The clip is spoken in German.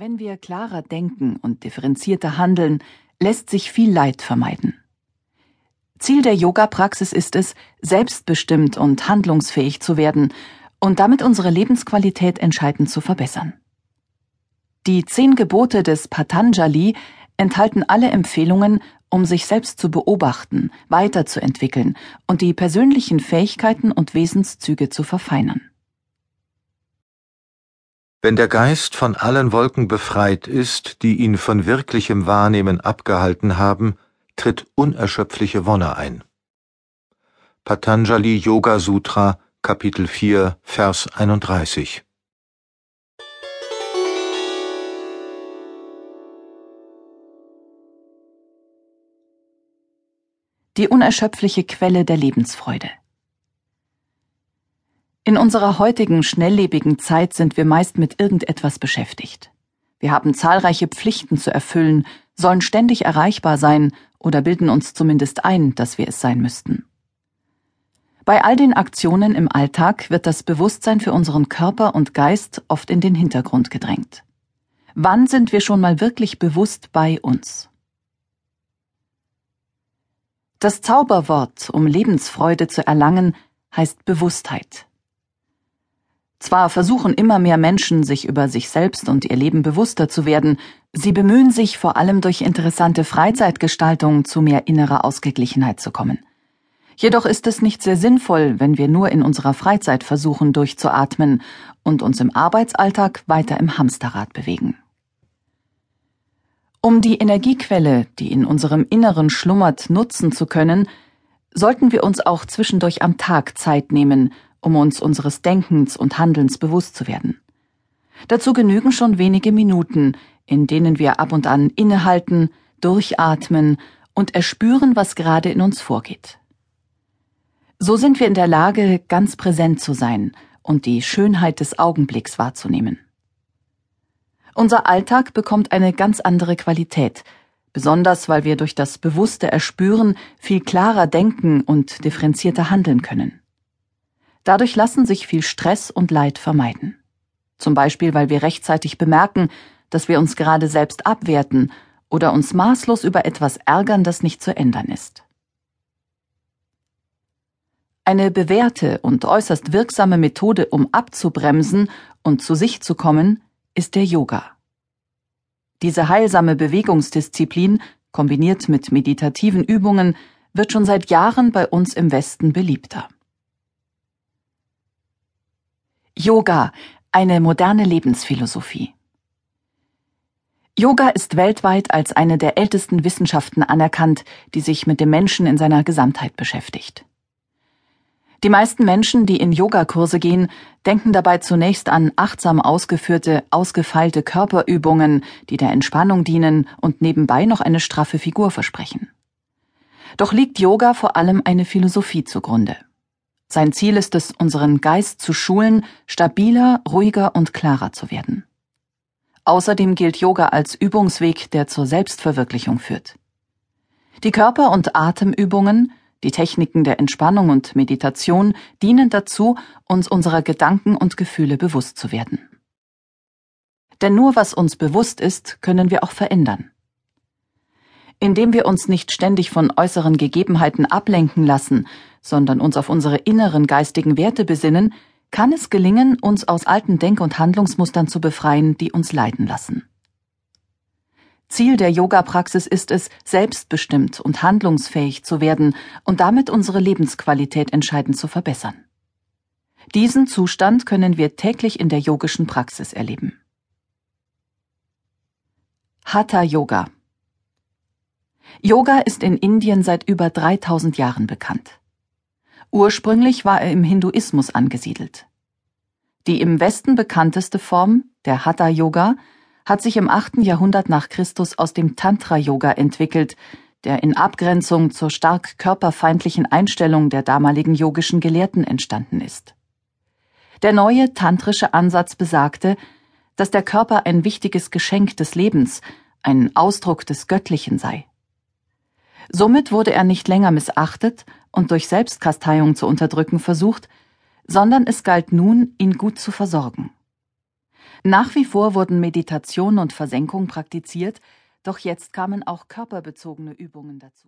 Wenn wir klarer denken und differenzierter handeln, lässt sich viel Leid vermeiden. Ziel der Yoga-Praxis ist es, selbstbestimmt und handlungsfähig zu werden und damit unsere Lebensqualität entscheidend zu verbessern. Die zehn Gebote des Patanjali enthalten alle Empfehlungen, um sich selbst zu beobachten, weiterzuentwickeln und die persönlichen Fähigkeiten und Wesenszüge zu verfeinern. Wenn der Geist von allen Wolken befreit ist, die ihn von wirklichem Wahrnehmen abgehalten haben, tritt unerschöpfliche Wonne ein. Patanjali Yoga Sutra, Kapitel 4, Vers 31 Die unerschöpfliche Quelle der Lebensfreude. In unserer heutigen schnelllebigen Zeit sind wir meist mit irgendetwas beschäftigt. Wir haben zahlreiche Pflichten zu erfüllen, sollen ständig erreichbar sein oder bilden uns zumindest ein, dass wir es sein müssten. Bei all den Aktionen im Alltag wird das Bewusstsein für unseren Körper und Geist oft in den Hintergrund gedrängt. Wann sind wir schon mal wirklich bewusst bei uns? Das Zauberwort, um Lebensfreude zu erlangen, heißt Bewusstheit. Zwar versuchen immer mehr Menschen, sich über sich selbst und ihr Leben bewusster zu werden, sie bemühen sich vor allem durch interessante Freizeitgestaltung zu mehr innerer Ausgeglichenheit zu kommen. Jedoch ist es nicht sehr sinnvoll, wenn wir nur in unserer Freizeit versuchen durchzuatmen und uns im Arbeitsalltag weiter im Hamsterrad bewegen. Um die Energiequelle, die in unserem Inneren schlummert, nutzen zu können, sollten wir uns auch zwischendurch am Tag Zeit nehmen, um uns unseres Denkens und Handelns bewusst zu werden. Dazu genügen schon wenige Minuten, in denen wir ab und an innehalten, durchatmen und erspüren, was gerade in uns vorgeht. So sind wir in der Lage, ganz präsent zu sein und die Schönheit des Augenblicks wahrzunehmen. Unser Alltag bekommt eine ganz andere Qualität, besonders weil wir durch das bewusste Erspüren viel klarer denken und differenzierter handeln können. Dadurch lassen sich viel Stress und Leid vermeiden. Zum Beispiel, weil wir rechtzeitig bemerken, dass wir uns gerade selbst abwerten oder uns maßlos über etwas ärgern, das nicht zu ändern ist. Eine bewährte und äußerst wirksame Methode, um abzubremsen und zu sich zu kommen, ist der Yoga. Diese heilsame Bewegungsdisziplin, kombiniert mit meditativen Übungen, wird schon seit Jahren bei uns im Westen beliebter. Yoga, eine moderne Lebensphilosophie. Yoga ist weltweit als eine der ältesten Wissenschaften anerkannt, die sich mit dem Menschen in seiner Gesamtheit beschäftigt. Die meisten Menschen, die in Yogakurse gehen, denken dabei zunächst an achtsam ausgeführte, ausgefeilte Körperübungen, die der Entspannung dienen und nebenbei noch eine straffe Figur versprechen. Doch liegt Yoga vor allem eine Philosophie zugrunde. Sein Ziel ist es, unseren Geist zu schulen, stabiler, ruhiger und klarer zu werden. Außerdem gilt Yoga als Übungsweg, der zur Selbstverwirklichung führt. Die Körper- und Atemübungen, die Techniken der Entspannung und Meditation dienen dazu, uns unserer Gedanken und Gefühle bewusst zu werden. Denn nur was uns bewusst ist, können wir auch verändern. Indem wir uns nicht ständig von äußeren Gegebenheiten ablenken lassen, sondern uns auf unsere inneren geistigen Werte besinnen, kann es gelingen, uns aus alten Denk- und Handlungsmustern zu befreien, die uns leiden lassen. Ziel der Yoga-Praxis ist es, selbstbestimmt und handlungsfähig zu werden und damit unsere Lebensqualität entscheidend zu verbessern. Diesen Zustand können wir täglich in der yogischen Praxis erleben. Hatha Yoga Yoga ist in Indien seit über 3000 Jahren bekannt. Ursprünglich war er im Hinduismus angesiedelt. Die im Westen bekannteste Form, der Hatha Yoga, hat sich im 8. Jahrhundert nach Christus aus dem Tantra Yoga entwickelt, der in Abgrenzung zur stark körperfeindlichen Einstellung der damaligen yogischen Gelehrten entstanden ist. Der neue tantrische Ansatz besagte, dass der Körper ein wichtiges Geschenk des Lebens, ein Ausdruck des Göttlichen sei. Somit wurde er nicht länger missachtet und durch Selbstkasteiung zu unterdrücken versucht, sondern es galt nun, ihn gut zu versorgen. Nach wie vor wurden Meditation und Versenkung praktiziert, doch jetzt kamen auch körperbezogene Übungen dazu